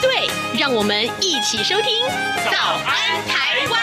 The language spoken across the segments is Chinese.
对，让我们一起收听《早安台湾》。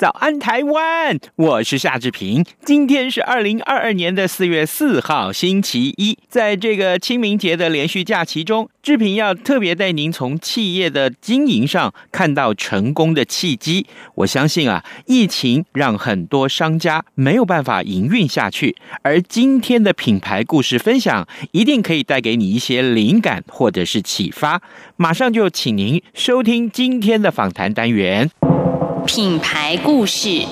早安，台湾！我是夏志平。今天是二零二二年的四月四号，星期一。在这个清明节的连续假期中，志平要特别带您从企业的经营上看到成功的契机。我相信啊，疫情让很多商家没有办法营运下去，而今天的品牌故事分享一定可以带给你一些灵感或者是启发。马上就请您收听今天的访谈单元。品牌故事。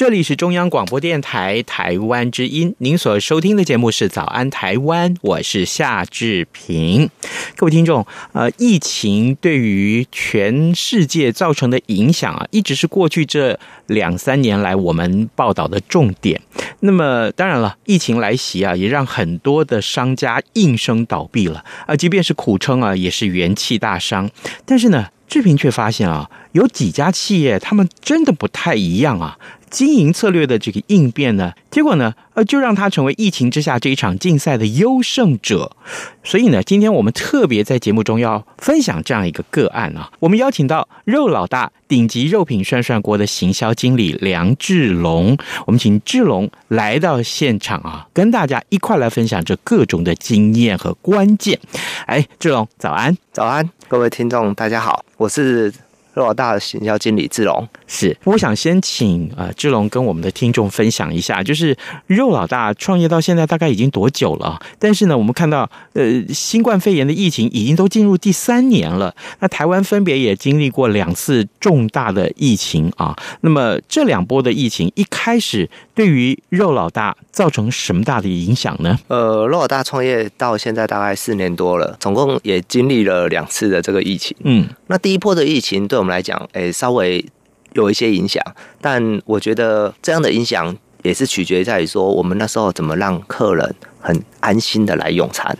这里是中央广播电台台湾之音，您所收听的节目是《早安台湾》，我是夏志平。各位听众，呃，疫情对于全世界造成的影响啊，一直是过去这两三年来我们报道的重点。那么，当然了，疫情来袭啊，也让很多的商家应声倒闭了啊，即便是苦撑啊，也是元气大伤。但是呢，志平却发现啊，有几家企业他们真的不太一样啊。经营策略的这个应变呢，结果呢，呃，就让他成为疫情之下这一场竞赛的优胜者。所以呢，今天我们特别在节目中要分享这样一个个案啊。我们邀请到肉老大顶级肉品涮涮锅的行销经理梁志龙，我们请志龙来到现场啊，跟大家一块来分享这各种的经验和关键。哎，志龙，早安，早安，各位听众，大家好，我是。肉老大的行销经理志龙是，我想先请啊、呃、志龙跟我们的听众分享一下，就是肉老大创业到现在大概已经多久了？但是呢，我们看到呃新冠肺炎的疫情已经都进入第三年了，那台湾分别也经历过两次重大的疫情啊。那么这两波的疫情一开始对于肉老大造成什么大的影响呢？呃，肉老大创业到现在大概四年多了，总共也经历了两次的这个疫情。嗯，那第一波的疫情对我们来讲，诶、欸，稍微有一些影响，但我觉得这样的影响也是取决在于说，我们那时候怎么让客人很安心的来用餐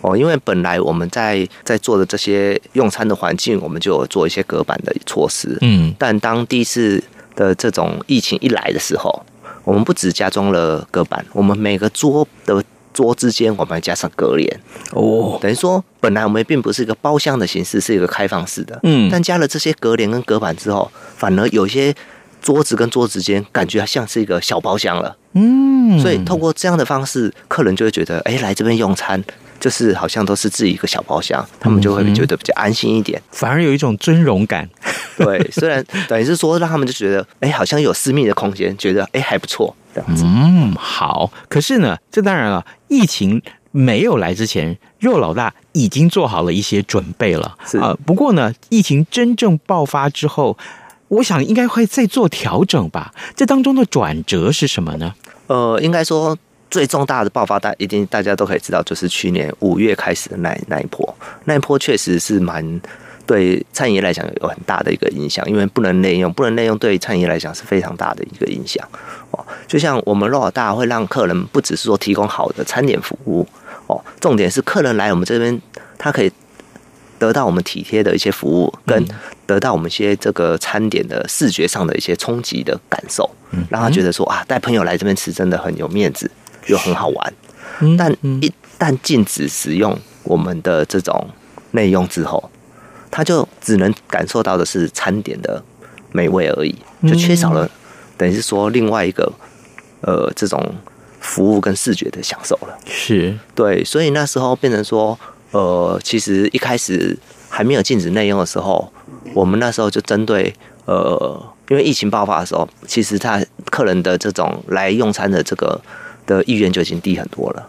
哦。因为本来我们在在做的这些用餐的环境，我们就有做一些隔板的措施，嗯，但当第一次的这种疫情一来的时候，我们不只加装了隔板，我们每个桌的。桌之间我们要加上隔帘哦，等于说本来我们并不是一个包厢的形式，是一个开放式的。嗯，但加了这些隔帘跟隔板之后，反而有些桌子跟桌子之间感觉像是一个小包厢了。嗯，所以透过这样的方式，客人就会觉得，哎，来这边用餐就是好像都是自己一个小包厢，他们就会觉得比较安心一点，反而有一种尊荣感。对，虽然等于是说让他们就觉得，哎，好像有私密的空间，觉得哎还不错。嗯，好。可是呢，这当然了，疫情没有来之前，肉老大已经做好了一些准备了。是啊，不过呢，疫情真正爆发之后，我想应该会再做调整吧。这当中的转折是什么呢？呃，应该说最重大的爆发，大一定大家都可以知道，就是去年五月开始的那那一波，那一波确实是蛮。对餐饮业来讲有很大的一个影响，因为不能内用，不能内用对餐饮业来讲是非常大的一个影响哦。就像我们肉老大会让客人不只是说提供好的餐点服务哦，重点是客人来我们这边，他可以得到我们体贴的一些服务，跟得到我们一些这个餐点的视觉上的一些冲击的感受，让他觉得说啊，带朋友来这边吃真的很有面子，又很好玩。但一旦禁止使用我们的这种内用之后，他就只能感受到的是餐点的美味而已，就缺少了，等于是说另外一个呃这种服务跟视觉的享受了。是对，所以那时候变成说，呃，其实一开始还没有禁止内用的时候，我们那时候就针对呃，因为疫情爆发的时候，其实他客人的这种来用餐的这个的意愿就已经低很多了，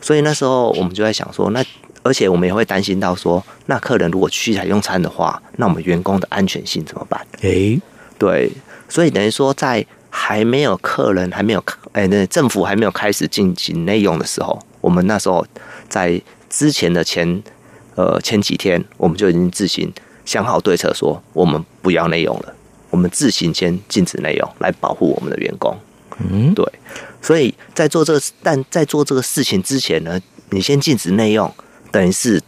所以那时候我们就在想说，那。而且我们也会担心到说，那客人如果去来用餐的话，那我们员工的安全性怎么办？诶，对，所以等于说在还没有客人，还没有哎，那政府还没有开始进行内用的时候，我们那时候在之前的前呃前几天，我们就已经自行想好对策，说我们不要内用了，我们自行先禁止内用，来保护我们的员工。嗯，对。所以在做这个，但在做这个事情之前呢，你先禁止内用，等于是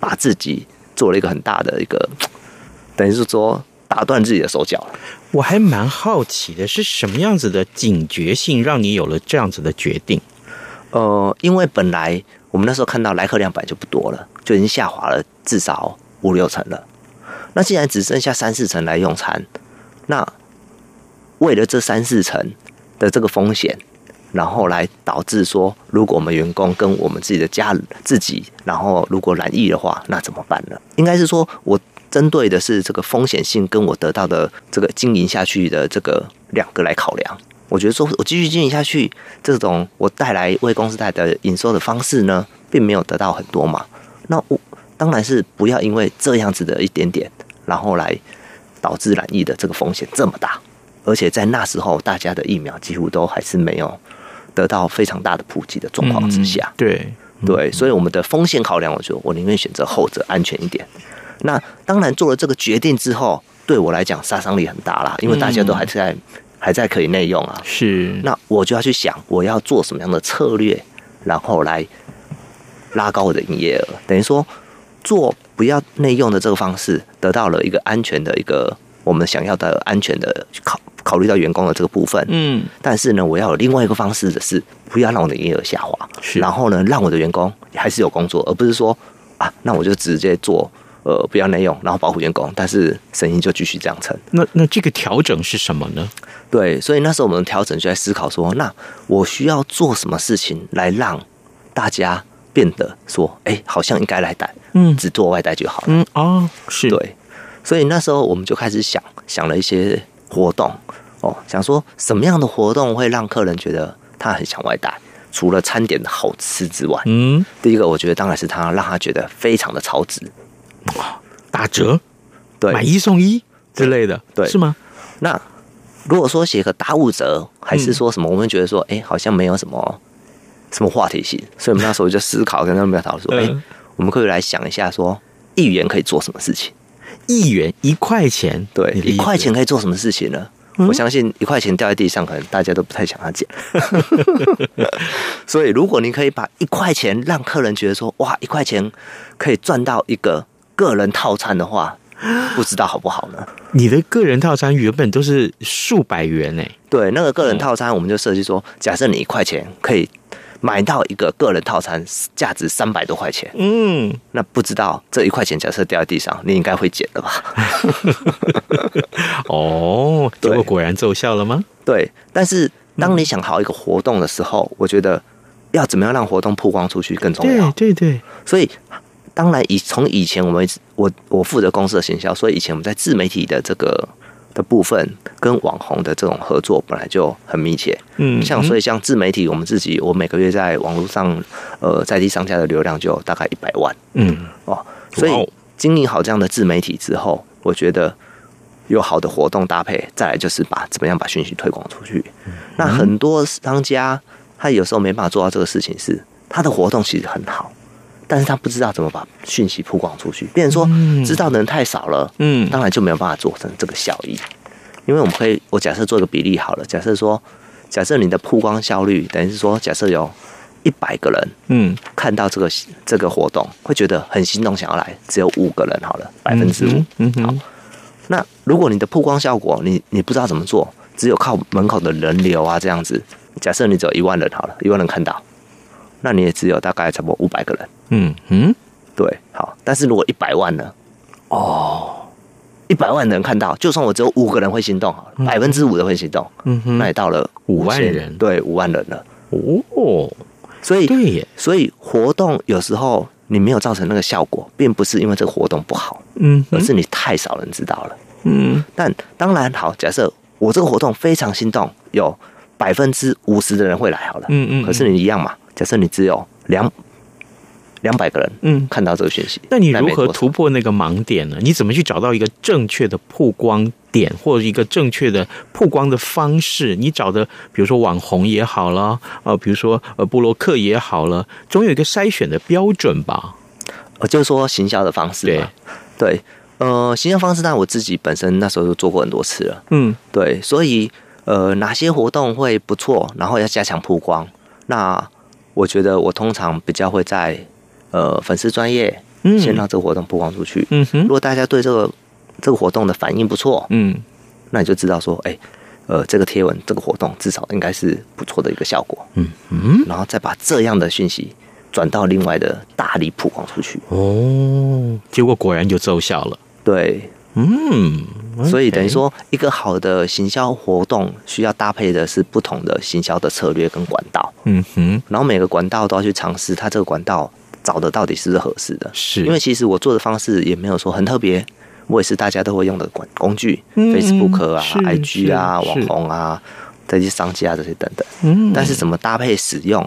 把自己做了一个很大的一个，等于是说打断自己的手脚。我还蛮好奇的，是什么样子的警觉性让你有了这样子的决定？呃，因为本来我们那时候看到来客量本来就不多了，就已经下滑了至少五六成了。那既然只剩下三四成来用餐，那为了这三四成的这个风险，然后来导致说，如果我们员工跟我们自己的家自己，然后如果染疫的话，那怎么办呢？应该是说我。针对的是这个风险性跟我得到的这个经营下去的这个两个来考量，我觉得说我继续经营下去，这种我带来为公司带来的营收的方式呢，并没有得到很多嘛。那我当然是不要因为这样子的一点点，然后来导致染疫的这个风险这么大，而且在那时候大家的疫苗几乎都还是没有得到非常大的普及的状况之下，嗯、对对，所以我们的风险考量，我觉得我宁愿选择后者，安全一点。那当然做了这个决定之后，对我来讲杀伤力很大啦，因为大家都还在、嗯、还在可以内用啊。是，那我就要去想我要做什么样的策略，然后来拉高我的营业额。等于说，做不要内用的这个方式，得到了一个安全的一个我们想要的安全的考考虑到员工的这个部分。嗯，但是呢，我要有另外一个方式的是，不要让我的营业额下滑。是，然后呢，让我的员工还是有工作，而不是说啊，那我就直接做。呃，不要内用，然后保护员工，但是生意就继续这样撑。那那这个调整是什么呢？对，所以那时候我们调整就在思考说，那我需要做什么事情来让大家变得说，哎，好像应该来带，嗯，只做外带就好了。嗯，哦，是对。所以那时候我们就开始想想了一些活动，哦，想说什么样的活动会让客人觉得他很想外带，除了餐点的好吃之外，嗯，第一个我觉得当然是他让他觉得非常的超值。打折，对，买一送一之类的，对，是吗？那如果说写个打五折，还是说什么？我们觉得说，哎、欸，好像没有什么什么话题性，所以我们那时候就思考，跟他们讨论说，哎、欸，我们可以来想一下，说一元可以做什么事情？一元一块钱，对，一块钱可以做什么事情呢？嗯、我相信一块钱掉在地上，可能大家都不太想要捡。所以，如果你可以把一块钱让客人觉得说，哇，一块钱可以赚到一个。个人套餐的话，不知道好不好呢？你的个人套餐原本都是数百元诶。对，那个个人套餐，我们就设计说，假设你一块钱可以买到一个个人套餐，价值三百多块钱。嗯，那不知道这一块钱假设掉在地上，你应该会捡的吧？哦，结果果然奏效了吗？对，但是当你想好一个活动的时候，我觉得要怎么样让活动曝光出去更重要。对对对，所以。当然，以从以前我们我我负责公司的行销，所以以前我们在自媒体的这个的部分跟网红的这种合作本来就很密切。嗯，像所以像自媒体，我们自己我每个月在网络上呃在地商家的流量就大概一百万。嗯哦，所以经营好这样的自媒体之后，我觉得有好的活动搭配，再来就是把怎么样把讯息推广出去。那很多商家他有时候没办法做到这个事情，是他的活动其实很好。但是他不知道怎么把讯息曝光出去，变成说知道的人太少了，嗯，当然就没有办法做成这个效益。因为我们可以，我假设做一个比例好了，假设说，假设你的曝光效率等于是说，假设有一百个人，嗯，看到这个这个活动会觉得很心动，想要来，只有五个人好了，百分之五，嗯，好。那如果你的曝光效果，你你不知道怎么做，只有靠门口的人流啊这样子，假设你只有一万人好了，一万人看到。那你也只有大概差不多五百个人，嗯嗯，对，好。但是如果一百万呢？哦，一百万人看到，就算我只有五个人会心动，好了，百分之五的会心动，嗯哼，那也到了五万人，对，五万人了。哦，所以对耶，所以活动有时候你没有造成那个效果，并不是因为这个活动不好，嗯，而是你太少人知道了，嗯。但当然好，假设我这个活动非常心动，有百分之五十的人会来，好了，嗯嗯，可是你一样嘛。假设你只有两两百个人，嗯，看到这个讯息。那你如何突破那个盲点呢？你怎么去找到一个正确的曝光点，或者一个正确的曝光的方式？你找的，比如说网红也好了，呃，比如说呃布洛克也好了，总有一个筛选的标准吧？呃，就是说行销的方式嘛，对，对，呃，行销方式，但我自己本身那时候就做过很多次了，嗯，对，所以呃，哪些活动会不错，然后要加强曝光，那我觉得我通常比较会在呃粉丝专业，先让这个活动曝光出去，嗯哼，如果大家对这个这个活动的反应不错，嗯，那你就知道说，哎，呃，这个贴文这个活动至少应该是不错的一个效果，嗯嗯，然后再把这样的讯息。转到另外的大力曝光出去。哦，结果果然就奏效了。对，嗯，所以等于说，一个好的行销活动需要搭配的是不同的行销的策略跟管道。嗯哼，然后每个管道都要去尝试，它这个管道找的到底是不是合适的？是因为其实我做的方式也没有说很特别，我也是大家都会用的管工具，Facebook 啊、IG 啊、网红啊、这些商家这些等等。嗯，但是怎么搭配使用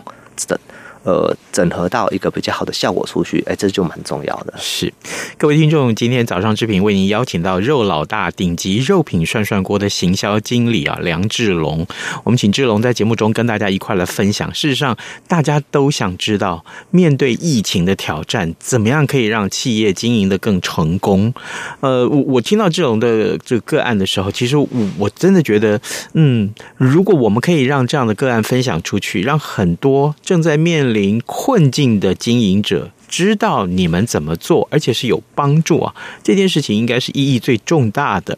的？呃，整合到一个比较好的效果出去，哎，这就蛮重要的。是，各位听众，今天早上之品为您邀请到肉老大顶级肉品涮涮锅的行销经理啊，梁志龙。我们请志龙在节目中跟大家一块来分享。事实上，大家都想知道，面对疫情的挑战，怎么样可以让企业经营的更成功？呃，我我听到志龙的这个个案的时候，其实我我真的觉得，嗯，如果我们可以让这样的个案分享出去，让很多正在面临困境的经营者知道你们怎么做，而且是有帮助啊！这件事情应该是意义最重大的。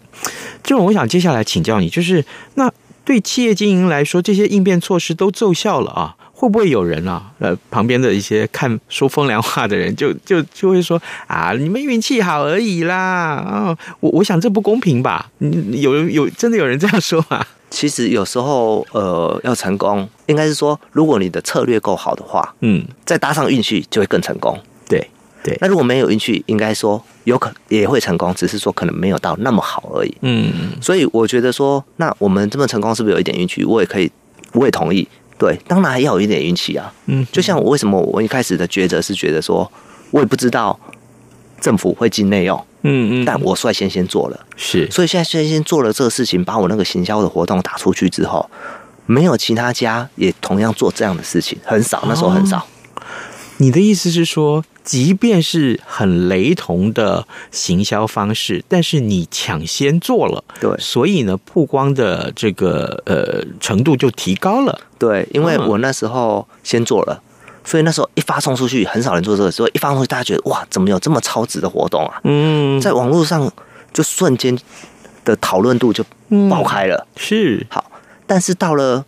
这种我想接下来请教你，就是那对企业经营来说，这些应变措施都奏效了啊？会不会有人啊？呃，旁边的一些看说风凉话的人就，就就就会说啊，你们运气好而已啦！啊，我我想这不公平吧？有有真的有人这样说吗？其实有时候，呃，要成功，应该是说，如果你的策略够好的话，嗯，再搭上运气，就会更成功。对对。那如果没有运气，应该说有可也会成功，只是说可能没有到那么好而已。嗯。所以我觉得说，那我们这么成功，是不是有一点运气？我也可以，我也同意。对，当然还要有一点运气啊。嗯。就像我为什么我一开始的抉择是觉得说，我也不知道政府会进内用。嗯嗯，但我率先先做了，是，所以现在率先做了这个事情，把我那个行销的活动打出去之后，没有其他家也同样做这样的事情，很少，那时候很少。哦，你的意思是说，即便是很雷同的行销方式，但是你抢先做了，对，所以呢，曝光的这个呃程度就提高了，对，因为我那时候先做了。所以那时候一发送出去，很少人做这个。所以一发送出去，大家觉得哇，怎么有这么超值的活动啊？嗯，在网络上就瞬间的讨论度就爆开了。嗯、是好，但是到了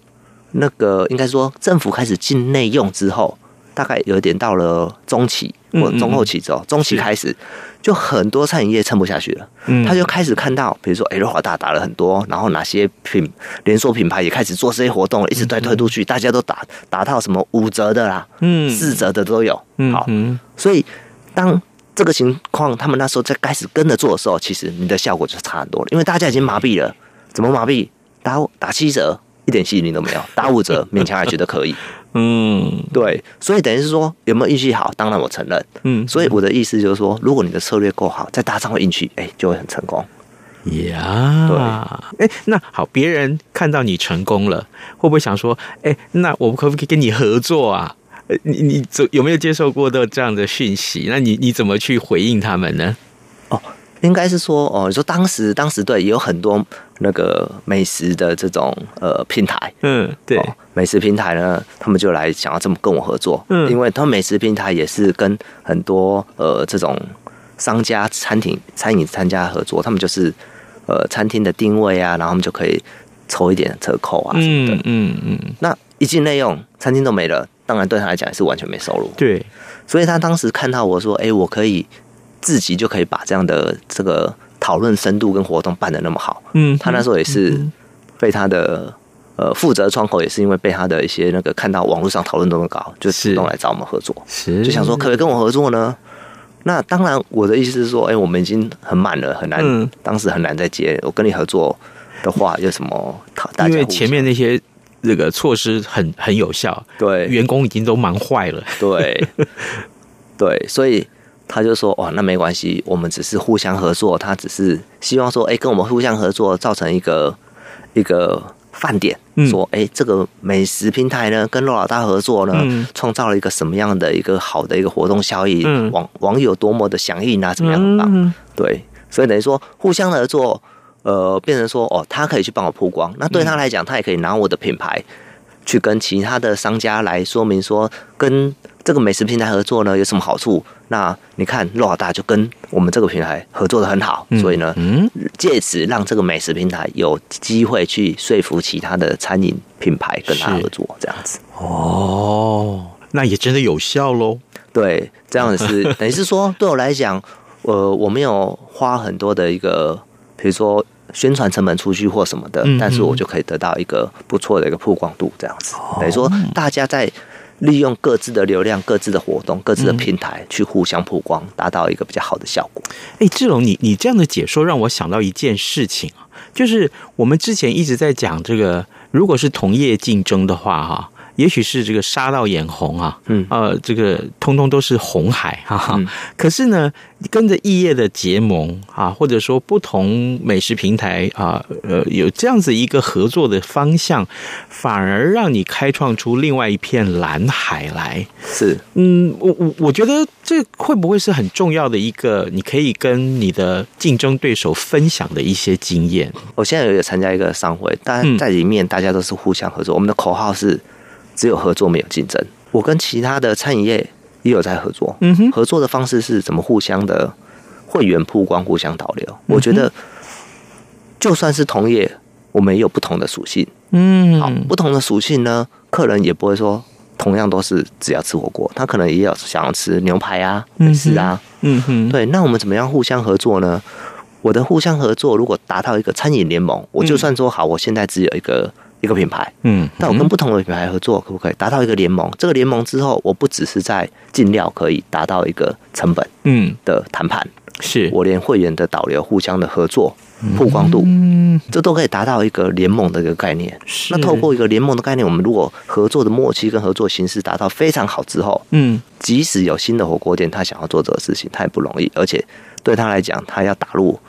那个应该说政府开始进内用之后，大概有点到了中期或中后期之后，中期开始。就很多餐饮业撑不下去了，嗯，他就开始看到，比如说，哎，肉老大打了很多，然后哪些品连锁品牌也开始做这些活动了，一直在推出去，大家都打打到什么五折的啦，嗯，四折的都有，嗯，好，所以当这个情况他们那时候在开始跟着做的时候，其实你的效果就差很多了，因为大家已经麻痹了，怎么麻痹？打打七折一点吸引力都没有，打五折勉强还觉得可以。嗯，对，所以等于是说有没有运气好？当然我承认，嗯，所以我的意思就是说，如果你的策略够好，再搭上运气，哎，就会很成功。呀，对，哎，那好，别人看到你成功了，会不会想说，哎，那我们可不可以跟你合作啊？你你有没有接受过的这样的讯息？那你你怎么去回应他们呢？哦。应该是说哦，你说当时当时对，也有很多那个美食的这种呃平台，嗯，对、哦，美食平台呢，他们就来想要这么跟我合作，嗯，因为他们美食平台也是跟很多呃这种商家餐厅餐饮参加合作，他们就是呃餐厅的定位啊，然后他们就可以抽一点折扣啊什么的，嗯嗯。嗯，那一进内用，餐厅都没了，当然对他来讲也是完全没收入，对，所以他当时看到我说，哎，我可以。自己就可以把这样的这个讨论深度跟活动办的那么好，嗯，他那时候也是被他的呃负责窗口，也是因为被他的一些那个看到网络上讨论那么高，就主动来找我们合作，是就想说可不可以跟我合作呢？那当然，我的意思是说，哎，我们已经很满了，很难，嗯，当时很难再接。我跟你合作的话，有什么？大家因为前面那些那个措施很很有效，对，员工已经都忙坏了，对。对，所以他就说：“哦，那没关系，我们只是互相合作。他只是希望说，哎，跟我们互相合作，造成一个一个饭点，嗯、说，哎，这个美食平台呢，跟肉老大合作呢，嗯、创造了一个什么样的一个好的一个活动效益，嗯、网网友多么的响应啊，怎么样对，所以等于说互相合作，呃，变成说，哦，他可以去帮我曝光，那对他来讲，他也可以拿我的品牌。”去跟其他的商家来说明说，跟这个美食平台合作呢有什么好处？那你看肉老大就跟我们这个平台合作的很好，嗯、所以呢，借此让这个美食平台有机会去说服其他的餐饮品牌跟他合作，这样子。哦，那也真的有效喽。对，这样子是等于是说，对我来讲，呃，我没有花很多的一个，比如说。宣传成本出去或什么的，但是我就可以得到一个不错的一个曝光度，这样子。等于说，大家在利用各自的流量、各自的活动、各自的平台去互相曝光，达到一个比较好的效果。哎，志龙，你你这样的解说让我想到一件事情啊，就是我们之前一直在讲这个，如果是同业竞争的话，哈。也许是这个杀到眼红啊，嗯，呃，这个通通都是红海，哈哈。嗯、可是呢，跟着异业的结盟啊，或者说不同美食平台啊，呃，有这样子一个合作的方向，反而让你开创出另外一片蓝海来。是，嗯，我我我觉得这会不会是很重要的一个，你可以跟你的竞争对手分享的一些经验。我现在有参加一个商会，但在里面大家都是互相合作，嗯、我们的口号是。只有合作没有竞争。我跟其他的餐饮业也有在合作。嗯哼，合作的方式是怎么互相的会员曝光、互相导流。嗯、我觉得就算是同业，我们也有不同的属性。嗯，好，不同的属性呢，客人也不会说同样都是只要吃火锅，他可能也有想要吃牛排啊、美食啊。嗯哼，对，那我们怎么样互相合作呢？我的互相合作，如果达到一个餐饮联盟，我就算说好，我现在只有一个。一个品牌，嗯，但我跟不同的品牌合作，可不可以达到一个联盟？这个联盟之后，我不只是在进料可以达到一个成本，嗯。的谈判，是。我连会员的导流互相的合作曝光度，嗯，这都可以达到一个联盟的一个概念。那透过一个联盟的概念，我们如果合作的默契跟合作形式达到非常好之后，嗯，即使有新的火锅店，他想要做这个事情，他也不容易，而且对他来讲，他要打入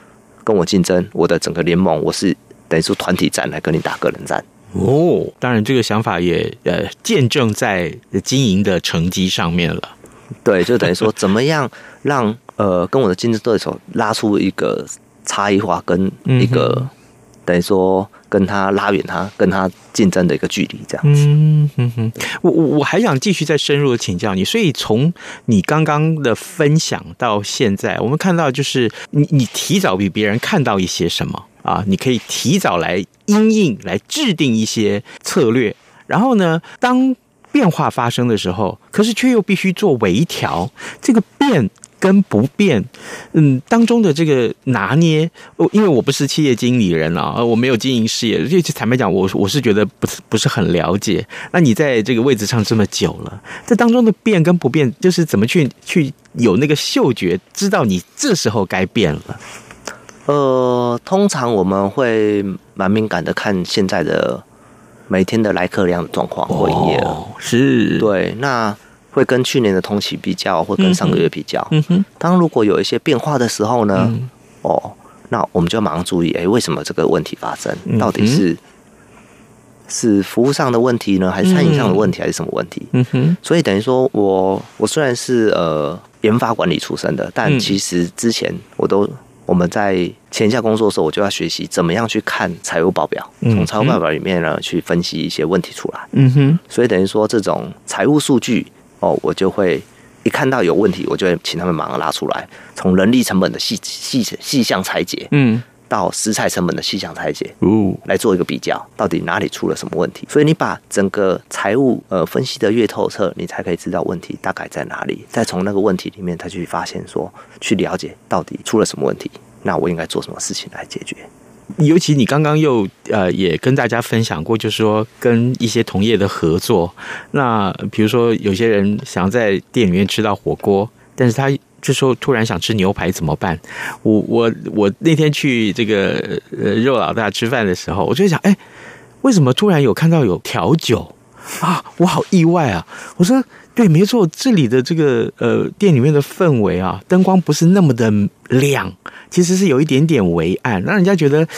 跟我竞争，我的整个联盟，我是等于说团体战来跟你打个人战。哦，当然，这个想法也呃见证在经营的成绩上面了。对，就等于说，怎么样让呃跟我的竞争对手拉出一个差异化，跟一个、嗯、等于说跟他拉远他跟他竞争的一个距离，这样子。嗯哼哼，我我我还想继续再深入的请教你，所以从你刚刚的分享到现在，我们看到就是你你提早比别人看到一些什么。啊，你可以提早来因应，来制定一些策略，然后呢，当变化发生的时候，可是却又必须做微调，这个变跟不变，嗯，当中的这个拿捏，因为我不是企业经理人啊，我没有经营事业，所以坦白讲，我我是觉得不是不是很了解。那你在这个位置上这么久了，这当中的变跟不变，就是怎么去去有那个嗅觉，知道你这时候该变了。呃，通常我们会蛮敏感的看现在的每天的来客量的状况或营业额，哦，是，对，那会跟去年的同期比较，或跟上个月比较。嗯哼，当如果有一些变化的时候呢，嗯、哦，那我们就要马上注意，哎，为什么这个问题发生？到底是是服务上的问题呢，还是餐饮上的问题，还是什么问题？嗯哼，所以等于说我我虽然是呃研发管理出身的，但其实之前我都。我们在前一下工作的时候，我就要学习怎么样去看财务报表，从财务报表里面呢去分析一些问题出来。嗯哼，所以等于说这种财务数据哦，我就会一看到有问题，我就会请他们马上拉出来，从人力成本的细细细项拆解，嗯，到食材成本的细项拆解，哦，来做一个比较，到底哪里出了什么问题？所以你把整个财务呃分析得越透彻，你才可以知道问题大概在哪里，再从那个问题里面，再去发现说，去了解到底出了什么问题。那我应该做什么事情来解决？尤其你刚刚又呃也跟大家分享过，就是说跟一些同业的合作。那比如说有些人想要在店里面吃到火锅，但是他这时候突然想吃牛排怎么办？我我我那天去这个呃肉老大吃饭的时候，我就想，哎，为什么突然有看到有调酒啊？我好意外啊！我说对，没错，这里的这个呃店里面的氛围啊，灯光不是那么的亮，其实是有一点点微暗，让人家觉得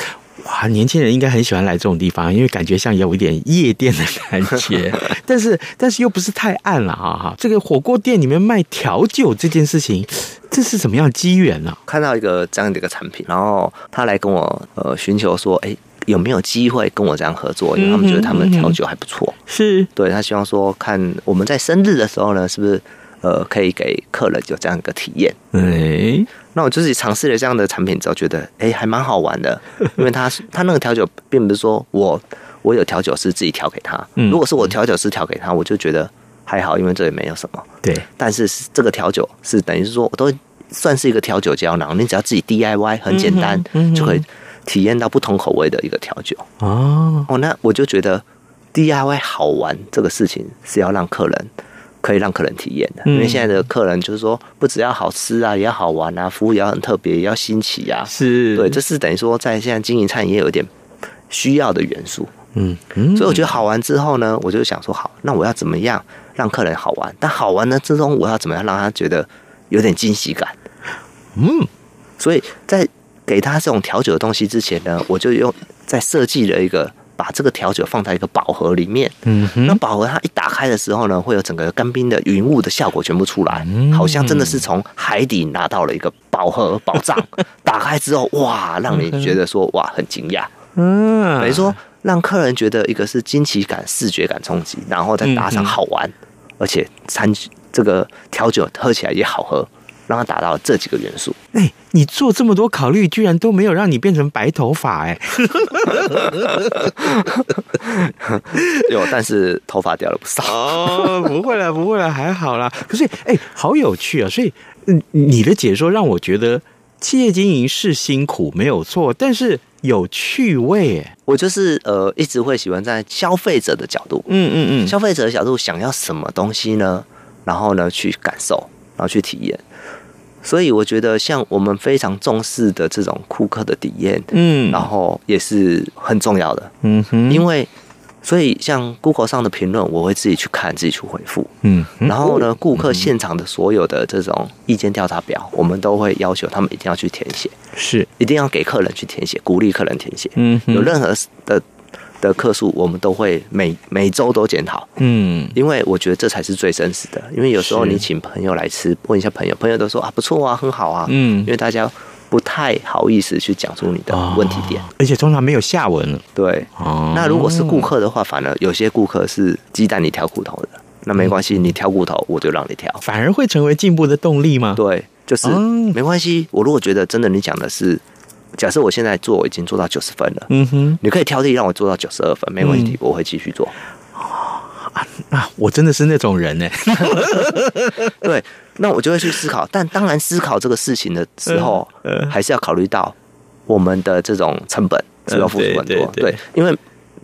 哇，年轻人应该很喜欢来这种地方，因为感觉像有一点夜店的感觉，但是但是又不是太暗了哈哈。这个火锅店里面卖调酒这件事情，这是什么样的机缘呢？看到一个这样的一个产品，然后他来跟我呃寻求说，哎。有没有机会跟我这样合作？因为他们觉得他们的调酒还不错，是对他希望说，看我们在生日的时候呢，是不是呃可以给客人有这样一个体验？哎，那我就是尝试了这样的产品之后，觉得哎还蛮好玩的，因为他他那个调酒并不是说我我有调酒师自己调给他，如果是我调酒师调给他，我就觉得还好，因为这也没有什么。对，但是这个调酒是等于是说，我都算是一个调酒胶囊，你只要自己 DIY 很简单就可以。体验到不同口味的一个调酒哦哦，那我就觉得 DIY 好玩这个事情是要让客人可以让客人体验的，因为现在的客人就是说不只要好吃啊，也要好玩啊，服务也要很特别，也要新奇啊，是对，这是等于说在现在经营餐饮业有点需要的元素，嗯嗯，所以我觉得好玩之后呢，我就想说好，那我要怎么样让客人好玩？但好玩呢之中，我要怎么样让他觉得有点惊喜感？嗯，所以在。给他这种调酒的东西之前呢，我就用在设计了一个，把这个调酒放在一个宝盒里面。嗯，那宝盒它一打开的时候呢，会有整个干冰的云雾的效果全部出来，好像真的是从海底拿到了一个宝盒宝藏。打开之后，哇，让你觉得说哇很惊讶。嗯，等于说让客人觉得一个是惊奇感、视觉感冲击，然后再搭上好玩，而且餐这个调酒喝起来也好喝。让它达到这几个元素。哎、欸，你做这么多考虑，居然都没有让你变成白头发哎！有，但是头发掉了不少。哦，不会了，不会了，还好啦。可是，哎、欸，好有趣啊！所以，嗯，你的解说让我觉得企业经营是辛苦，没有错，但是有趣味。哎，我就是呃，一直会喜欢在消费者的角度，嗯嗯嗯，消费者的角度想要什么东西呢？然后呢，去感受，然后去体验。所以我觉得，像我们非常重视的这种顾客的体验，嗯，然后也是很重要的，嗯哼。因为，所以像 Google 上的评论，我会自己去看，自己去回复，嗯。然后呢，顾客现场的所有的这种意见调查表，我们都会要求他们一定要去填写，是，一定要给客人去填写，鼓励客人填写，嗯。有任何的。的客数，我们都会每每周都检讨，嗯，因为我觉得这才是最真实的。因为有时候你请朋友来吃，问一下朋友，朋友都说啊不错啊，很好啊，嗯，因为大家不太好意思去讲出你的问题点，而且通常没有下文了。对，哦，那如果是顾客的话，反而有些顾客是鸡蛋里挑骨头的，那没关系，你挑骨头我就让你挑，反而会成为进步的动力吗？对，就是没关系。我如果觉得真的你讲的是。假设我现在做，我已经做到九十分了。嗯哼，你可以挑剔让我做到九十二分，没问题，我会继续做。啊，那我真的是那种人呢。对，那我就会去思考。但当然，思考这个事情的时候，还是要考虑到我们的这种成本是要付出很多。对，因为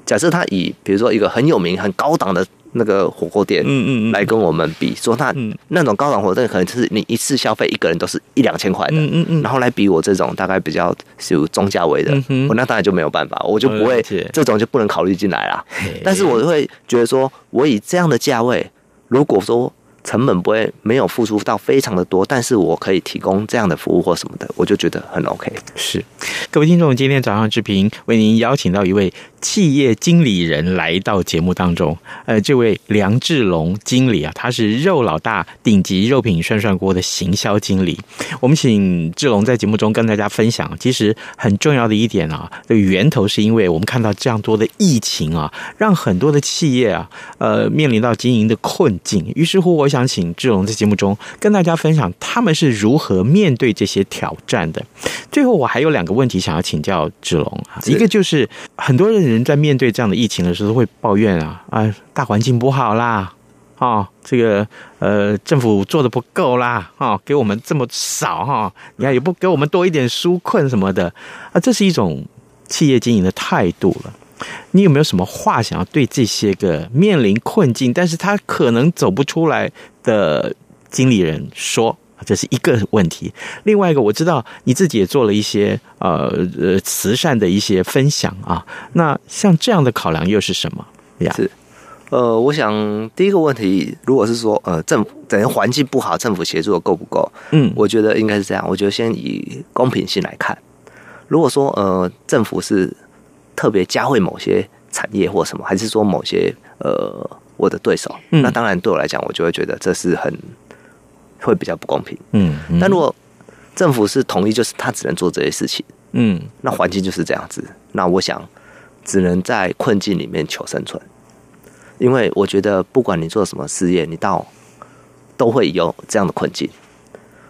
假设他以比如说一个很有名、很高档的。那个火锅店，嗯嗯来跟我们比，说那那种高档火锅店可能就是你一次消费一个人都是一两千块的，嗯嗯然后来比我这种大概比较属于中价位的，我那当然就没有办法，我就不会这种就不能考虑进来啦。但是我会觉得说，我以这样的价位，如果说。成本不会没有付出到非常的多，但是我可以提供这样的服务或什么的，我就觉得很 OK。是，各位听众，今天早上志平为您邀请到一位企业经理人来到节目当中。呃，这位梁志龙经理啊，他是肉老大顶级肉品涮涮锅的行销经理。我们请志龙在节目中跟大家分享，其实很重要的一点啊，这个源头是因为我们看到这样多的疫情啊，让很多的企业啊，呃，面临到经营的困境。于是乎，我。想请志龙在节目中跟大家分享他们是如何面对这些挑战的。最后，我还有两个问题想要请教志龙啊，一个就是很多人人在面对这样的疫情的时候会抱怨啊啊，大环境不好啦，啊，这个呃政府做的不够啦，啊，给我们这么少哈，你看也不给我们多一点纾困什么的啊，这是一种企业经营的态度了。你有没有什么话想要对这些个面临困境，但是他可能走不出来的经理人说？这是一个问题。另外一个，我知道你自己也做了一些呃呃慈善的一些分享啊。那像这样的考量又是什么呀？是呃，我想第一个问题，如果是说呃政府等于环境不好，政府协助的够不够？嗯，我觉得应该是这样。我觉得先以公平性来看，如果说呃政府是特别加惠某些产业或什么，还是说某些呃我的对手，嗯，那当然对我来讲，我就会觉得这是很会比较不公平。嗯，嗯，但如果政府是同意，就是他只能做这些事情，嗯，那环境就是这样子。那我想只能在困境里面求生存。因为我觉得，不管你做什么事业，你到都会有这样的困境。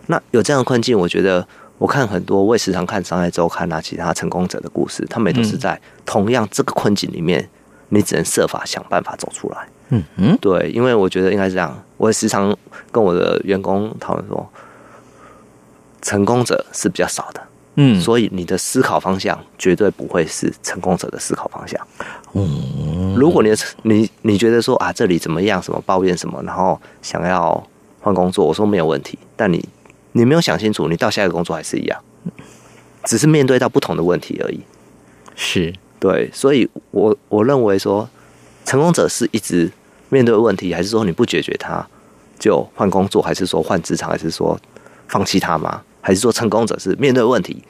那有这样的困境，我觉得我看很多，我也时常看《商业周刊》啊，其他成功者的故事，他们也都是在同样这个困境里面，你只能设法想办法走出来。嗯嗯，对，因为我觉得应该是这样。我也时常跟我的员工讨论说，成功者是比较少的。嗯，所以你的思考方向绝对不会是成功者的思考方向。嗯，如果你的你你觉得说啊，这里怎么样，什么抱怨什么，然后想要换工作，我说没有问题。但你你没有想清楚，你到下一个工作还是一样，只是面对到不同的问题而已。是对，所以我我认为说，成功者是一直面对问题，还是说你不解决它就换工作，还是说换职场，还是说放弃它吗？还是说成功者是面对问题，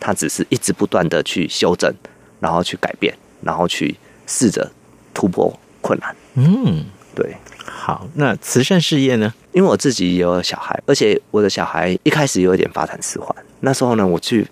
他只是一直不断的去修正，然后去改变，然后去试着突破困难。嗯，对。好，那慈善事业呢？因为我自己也有小孩，而且我的小孩一开始有一点发展迟缓。那时候呢，我去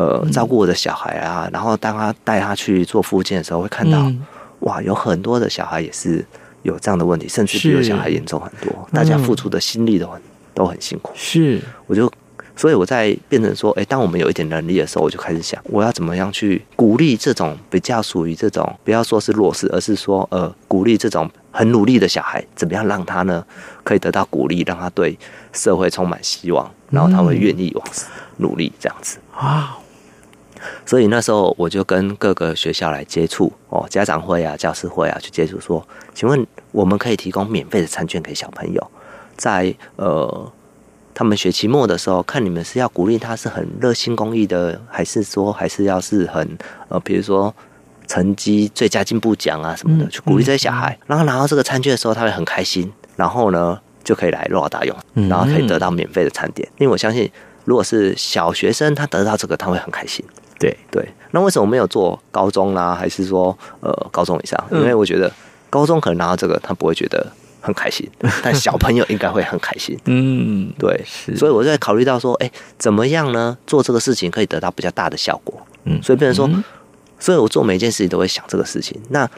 呃照顾我的小孩啊，然后当他带他去做复健的时候，会看到、嗯、哇，有很多的小孩也是有这样的问题，甚至比我小孩严重很多。大家付出的心力都很都很辛苦。是，我就。所以我在变成说，哎，当我们有一点能力的时候，我就开始想，我要怎么样去鼓励这种比较属于这种，不要说是弱势，而是说，呃，鼓励这种很努力的小孩，怎么样让他呢可以得到鼓励，让他对社会充满希望，然后他会愿意往努力这样子啊。所以那时候我就跟各个学校来接触哦，家长会啊、教师会啊去接触，说，请问我们可以提供免费的餐券给小朋友，在呃。他们学期末的时候，看你们是要鼓励他是很热心公益的，还是说还是要是很呃，比如说成绩最佳进步奖啊什么的，去鼓励这些小孩。然后拿到这个餐券的时候，他会很开心，然后呢就可以来肉老大用，然后可以得到免费的餐点。因为我相信，如果是小学生，他得到这个他会很开心。对对，那为什么没有做高中啦、啊？还是说呃高中以上？因为我觉得高中可能拿到这个，他不会觉得。很开心，但小朋友应该会很开心。嗯，对，所以我在考虑到说，哎、欸，怎么样呢？做这个事情可以得到比较大的效果。嗯，所以变成说。嗯所以我做每一件事情都会想这个事情。那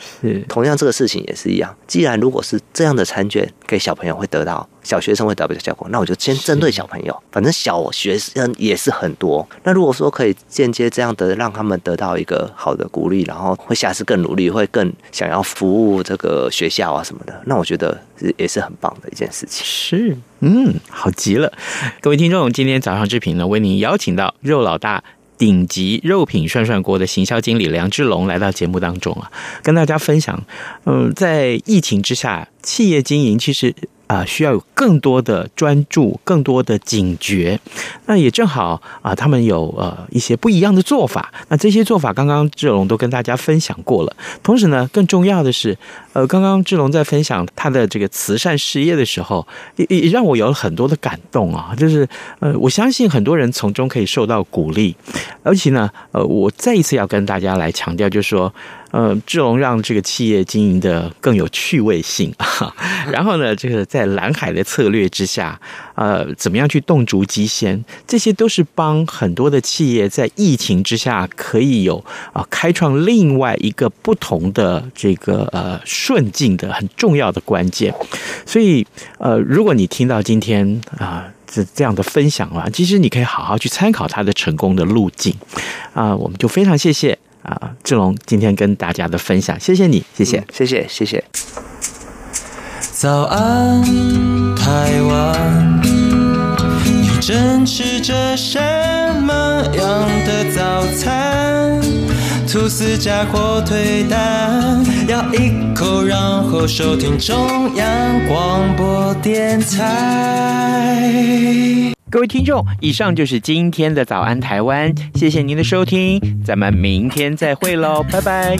同样这个事情也是一样。既然如果是这样的餐券给小朋友会得到小学生会得到比较效果，那我就先针对小朋友。反正小学生也是很多。那如果说可以间接这样的让他们得到一个好的鼓励，然后会下次更努力，会更想要服务这个学校啊什么的，那我觉得也是很棒的一件事情。是，嗯，好极了。各位听众，今天早上之平呢，为您邀请到肉老大。顶级肉品涮涮锅的行销经理梁志龙来到节目当中啊，跟大家分享，嗯，在疫情之下，企业经营其实。啊，需要有更多的专注，更多的警觉。那也正好啊，他们有呃一些不一样的做法。那这些做法，刚刚志龙都跟大家分享过了。同时呢，更重要的是，呃，刚刚志龙在分享他的这个慈善事业的时候，也也让我有了很多的感动啊。就是呃，我相信很多人从中可以受到鼓励。而且呢，呃，我再一次要跟大家来强调，就是说。呃，志龙让这个企业经营的更有趣味性啊。然后呢，这个在蓝海的策略之下，呃，怎么样去动足机先，这些都是帮很多的企业在疫情之下可以有啊开创另外一个不同的这个呃顺境的很重要的关键。所以呃，如果你听到今天啊这这样的分享啊，其实你可以好好去参考他的成功的路径啊。我们就非常谢谢。啊，志龙今天跟大家的分享，谢谢你，谢谢，嗯、谢谢，谢谢。早安，台湾，你正吃着什么样的早餐？吐司加火腿蛋，咬一口，然后收听中央广播电台。各位听众，以上就是今天的早安台湾，谢谢您的收听，咱们明天再会喽，拜拜。